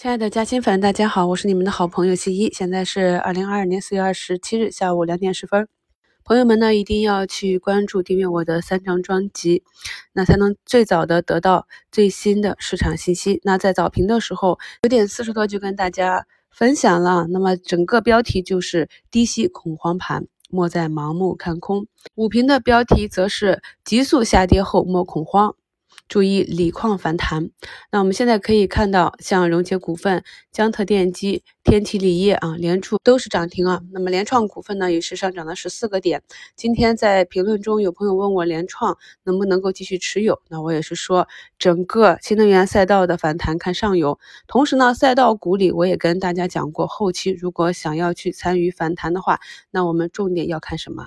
亲爱的嘉兴粉，大家好，我是你们的好朋友西一。现在是二零二二年四月二十七日下午两点十分。朋友们呢，一定要去关注、订阅我的三张专辑，那才能最早的得到最新的市场信息。那在早评的时候，九点四十多就跟大家分享了。那么整个标题就是低吸恐慌盘，莫再盲目看空。午评的标题则是急速下跌后莫恐慌。注意锂矿反弹。那我们现在可以看到，像融捷股份、江特电机、天齐锂业啊，联储都是涨停啊。那么联创股份呢，也是上涨了十四个点。今天在评论中有朋友问我联创能不能够继续持有，那我也是说，整个新能源赛道的反弹看上游。同时呢，赛道股里我也跟大家讲过，后期如果想要去参与反弹的话，那我们重点要看什么？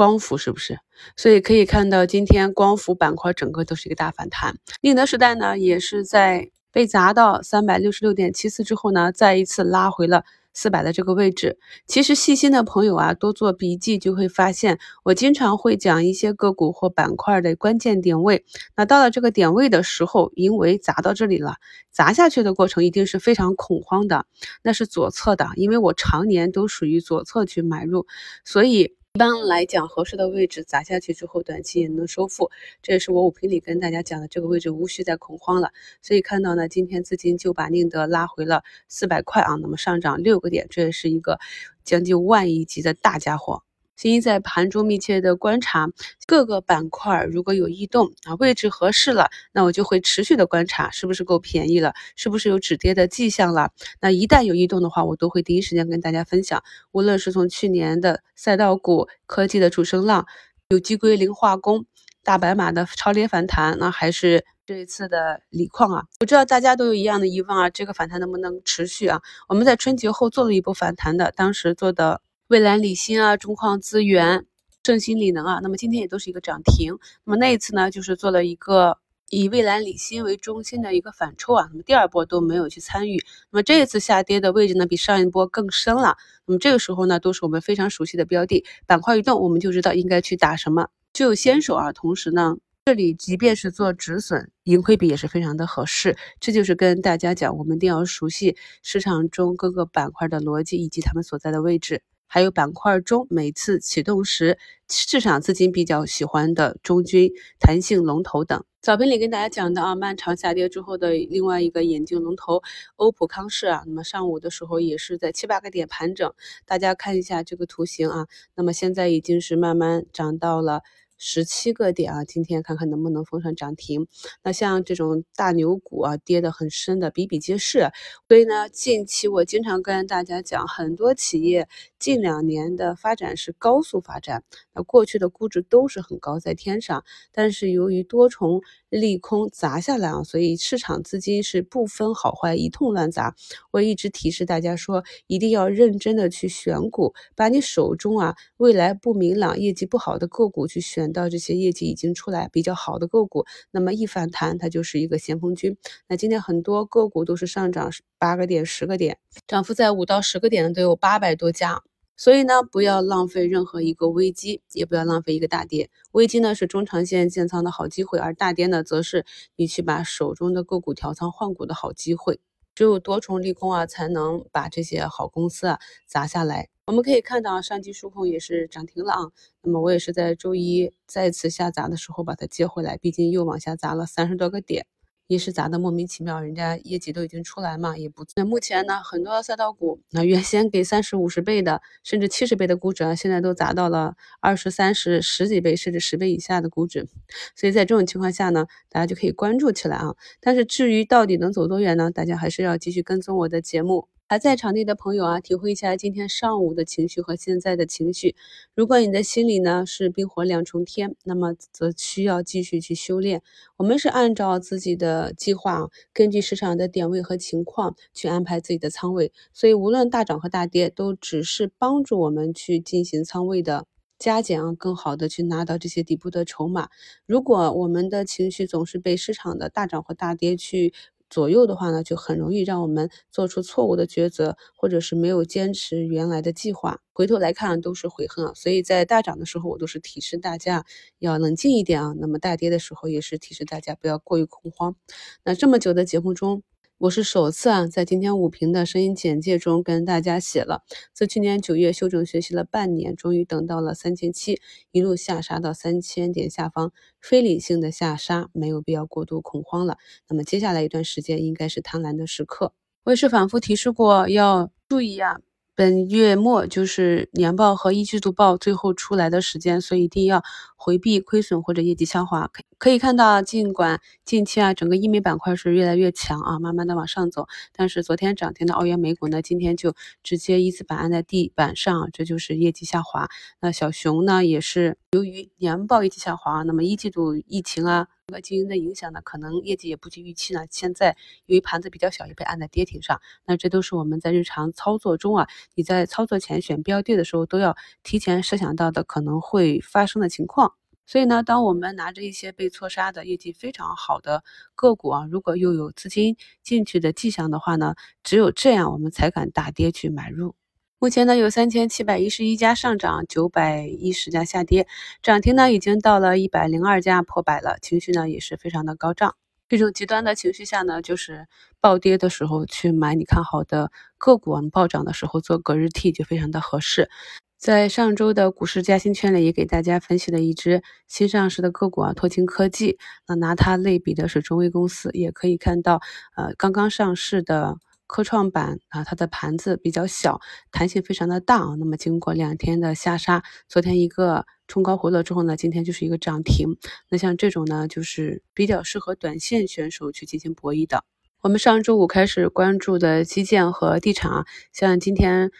光伏是不是？所以可以看到，今天光伏板块整个都是一个大反弹。宁德时代呢，也是在被砸到三百六十六点七四之后呢，再一次拉回了四百的这个位置。其实细心的朋友啊，多做笔记就会发现，我经常会讲一些个股或板块的关键点位。那到了这个点位的时候，因为砸到这里了，砸下去的过程一定是非常恐慌的，那是左侧的，因为我常年都属于左侧去买入，所以。一般来讲，合适的位置砸下去之后，短期也能收复。这也是我五评里跟大家讲的，这个位置无需再恐慌了。所以看到呢，今天资金就把宁德拉回了四百块啊，那么上涨六个点，这也是一个将近万亿级的大家伙。新一在盘中密切的观察各个板块，如果有异动啊，位置合适了，那我就会持续的观察是不是够便宜了，是不是有止跌的迹象了。那一旦有异动的话，我都会第一时间跟大家分享。无论是从去年的赛道股、科技的主升浪、有机硅、磷化工、大白马的超跌反弹，那还是这一次的锂矿啊，我知道大家都有一样的疑问啊，这个反弹能不能持续啊？我们在春节后做了一波反弹的，当时做的。蔚蓝锂芯啊，中矿资源、正新锂能啊，那么今天也都是一个涨停。那么那一次呢，就是做了一个以蔚蓝锂芯为中心的一个反抽啊，那么第二波都没有去参与。那么这一次下跌的位置呢，比上一波更深了。那么这个时候呢，都是我们非常熟悉的标的，板块一动，我们就知道应该去打什么，就有先手啊。同时呢，这里即便是做止损，盈亏比也是非常的合适。这就是跟大家讲，我们一定要熟悉市场中各个板块的逻辑以及它们所在的位置。还有板块中每次启动时市场资金比较喜欢的中军、弹性龙头等。早评里跟大家讲的啊，漫长下跌之后的另外一个眼镜龙头欧普康视啊，那么上午的时候也是在七八个点盘整，大家看一下这个图形啊，那么现在已经是慢慢涨到了。十七个点啊，今天看看能不能封上涨停。那像这种大牛股啊，跌得很深的比比皆是。所以呢，近期我经常跟大家讲，很多企业近两年的发展是高速发展，那过去的估值都是很高在天上，但是由于多重利空砸下来啊，所以市场资金是不分好坏一通乱砸。我一直提示大家说，一定要认真的去选股，把你手中啊未来不明朗、业绩不好的个股去选。到这些业绩已经出来比较好的个股，那么一反弹，它就是一个先锋军。那今天很多个股都是上涨八个点、十个点，涨幅在五到十个点的都有八百多家。所以呢，不要浪费任何一个危机，也不要浪费一个大跌。危机呢是中长线建仓的好机会，而大跌呢则是你去把手中的个股调仓换股的好机会。只有多重利空啊，才能把这些好公司啊砸下来。我们可以看到啊，上机数控也是涨停了啊。那么我也是在周一再次下砸的时候把它接回来，毕竟又往下砸了三十多个点。也是砸的莫名其妙，人家业绩都已经出来嘛，也不。那目前呢，很多赛道股，那原先给三十五十倍的，甚至七十倍的估值啊，现在都砸到了二十三十十几倍，甚至十倍以下的估值。所以在这种情况下呢，大家就可以关注起来啊。但是至于到底能走多远呢？大家还是要继续跟踪我的节目。还在场内的朋友啊，体会一下今天上午的情绪和现在的情绪。如果你的心里呢是冰火两重天，那么则需要继续去修炼。我们是按照自己的计划，根据市场的点位和情况去安排自己的仓位。所以无论大涨和大跌，都只是帮助我们去进行仓位的加减啊，更好的去拿到这些底部的筹码。如果我们的情绪总是被市场的大涨或大跌去。左右的话呢，就很容易让我们做出错误的抉择，或者是没有坚持原来的计划，回头来看都是悔恨啊。所以在大涨的时候，我都是提示大家要冷静一点啊。那么大跌的时候，也是提示大家不要过于恐慌。那这么久的节目中，我是首次啊，在今天五评的声音简介中跟大家写了，自去年九月休整学习了半年，终于等到了三千七，一路下杀到三千点下方，非理性的下杀，没有必要过度恐慌了。那么接下来一段时间应该是贪婪的时刻。我也是反复提示过，要注意啊。本月末就是年报和一季度报最后出来的时间，所以一定要回避亏损或者业绩下滑。可可以看到，尽管近期啊整个医美板块是越来越强啊，慢慢的往上走，但是昨天涨停的澳元美股呢，今天就直接一字板按在地板上，这就是业绩下滑。那小熊呢，也是由于年报业绩下滑，那么一季度疫情啊。个经营的影响呢，可能业绩也不及预期呢。现在由于盘子比较小，也被按在跌停上。那这都是我们在日常操作中啊，你在操作前选标的的时候，都要提前设想到的可能会发生的情况。所以呢，当我们拿着一些被错杀的业绩非常好的个股啊，如果又有资金进去的迹象的话呢，只有这样我们才敢大跌去买入。目前呢，有三千七百一十一家上涨，九百一十家下跌，涨停呢已经到了一百零二家，破百了，情绪呢也是非常的高涨。这种极端的情绪下呢，就是暴跌的时候去买你看好的个股，暴涨的时候做隔日 T 就非常的合适。在上周的股市嘉兴圈里，也给大家分析了一只新上市的个股啊，拓金科技。那拿它类比的是中微公司，也可以看到，呃，刚刚上市的。科创板啊，它的盘子比较小，弹性非常的大啊。那么经过两天的下杀，昨天一个冲高回落之后呢，今天就是一个涨停。那像这种呢，就是比较适合短线选手去进行博弈的。我们上周五开始关注的基建和地产啊，像今天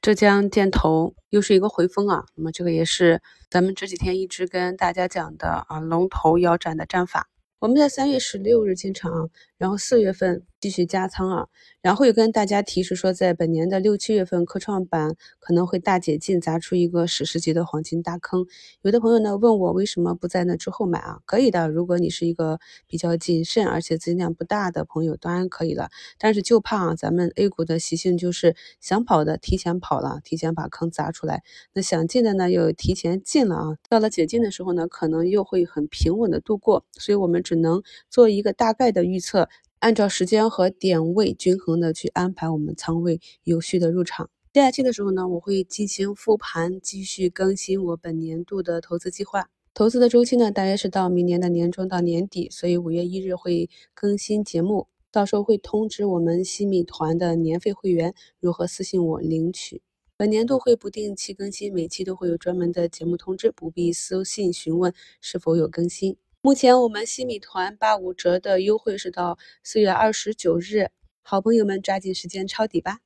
浙江建投又是一个回风啊。那么这个也是咱们这几天一直跟大家讲的啊，龙头腰斩的战法。我们在三月十六日进场，然后四月份继续加仓啊，然后又跟大家提示说，在本年的六七月份，科创板可能会大解禁，砸出一个史诗级的黄金大坑。有的朋友呢问我为什么不在那之后买啊？可以的，如果你是一个比较谨慎而且资金量不大的朋友，当然可以了。但是就怕啊，咱们 A 股的习性就是想跑的提前跑了，提前把坑砸出来；那想进的呢又提前进了啊，到了解禁的时候呢，可能又会很平稳的度过。所以我们。只能做一个大概的预测，按照时间和点位均衡的去安排我们仓位，有序的入场。接下期的时候呢，我会进行复盘，继续更新我本年度的投资计划。投资的周期呢，大约是到明年的年中到年底，所以五月一日会更新节目，到时候会通知我们新米团的年费会员如何私信我领取。本年度会不定期更新，每期都会有专门的节目通知，不必私信询问是否有更新。目前我们西米团八五折的优惠是到四月二十九日，好朋友们抓紧时间抄底吧。